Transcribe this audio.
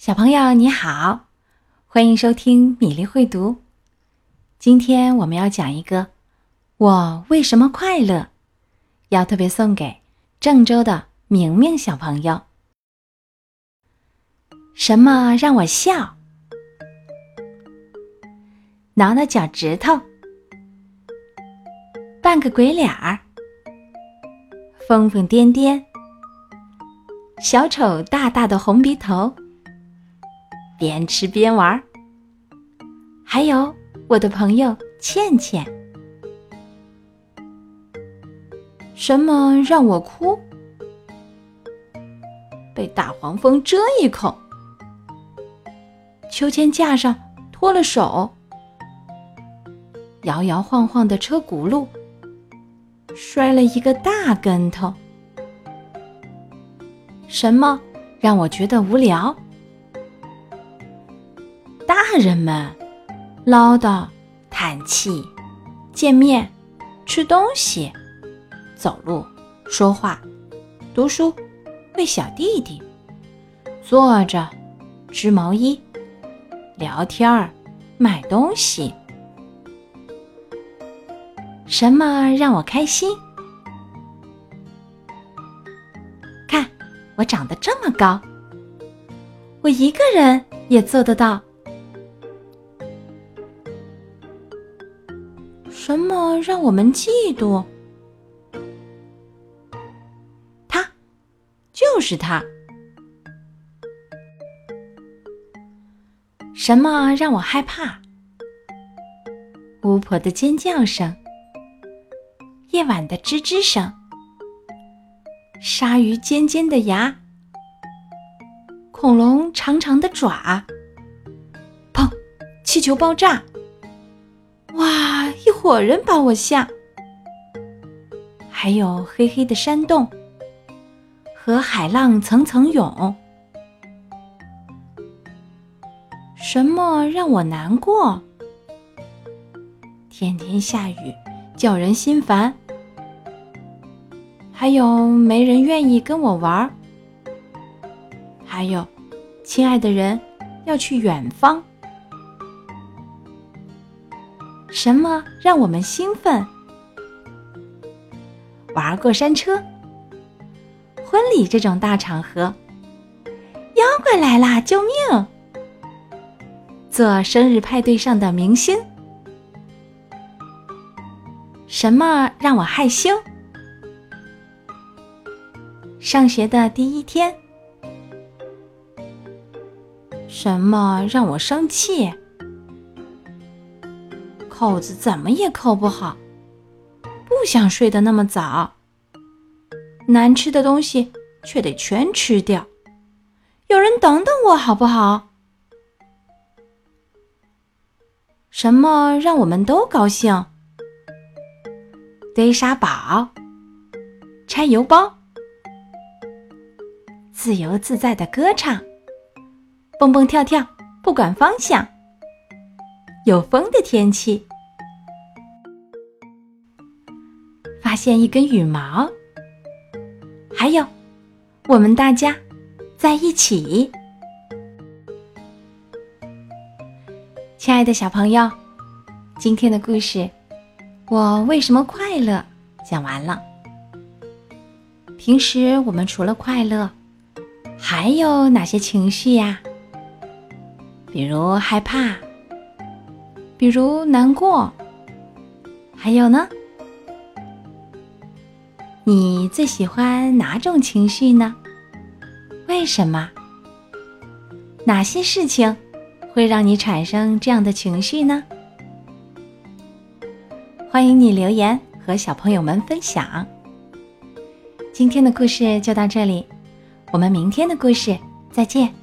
小朋友你好，欢迎收听米粒会读。今天我们要讲一个“我为什么快乐”，要特别送给郑州的明明小朋友。什么让我笑？挠挠脚趾头，扮个鬼脸儿，疯疯癫癫，小丑大大的红鼻头。边吃边玩，还有我的朋友倩倩。什么让我哭？被大黄蜂蛰一口，秋千架上脱了手，摇摇晃晃的车轱辘，摔了一个大跟头。什么让我觉得无聊？大人们唠叨、叹气、见面、吃东西、走路、说话、读书、喂小弟弟、坐着、织毛衣、聊天儿、买东西。什么让我开心？看，我长得这么高，我一个人也做得到。什么让我们嫉妒？他，就是他。什么让我害怕？巫婆的尖叫声，夜晚的吱吱声，鲨鱼尖尖的牙，恐龙长长的爪。砰！气球爆炸。哇！一伙人把我吓，还有黑黑的山洞和海浪层层涌。什么让我难过？天天下雨，叫人心烦。还有没人愿意跟我玩儿。还有，亲爱的人要去远方。什么让我们兴奋？玩过山车、婚礼这种大场合，妖怪来啦！救命！做生日派对上的明星。什么让我害羞？上学的第一天。什么让我生气？扣子怎么也扣不好，不想睡得那么早。难吃的东西却得全吃掉，有人等等我好不好？什么让我们都高兴？堆沙堡，拆邮包，自由自在的歌唱，蹦蹦跳跳，不管方向。有风的天气。发现一根羽毛，还有我们大家在一起。亲爱的小朋友，今天的故事《我为什么快乐》讲完了。平时我们除了快乐，还有哪些情绪呀？比如害怕，比如难过，还有呢？你最喜欢哪种情绪呢？为什么？哪些事情会让你产生这样的情绪呢？欢迎你留言和小朋友们分享。今天的故事就到这里，我们明天的故事再见。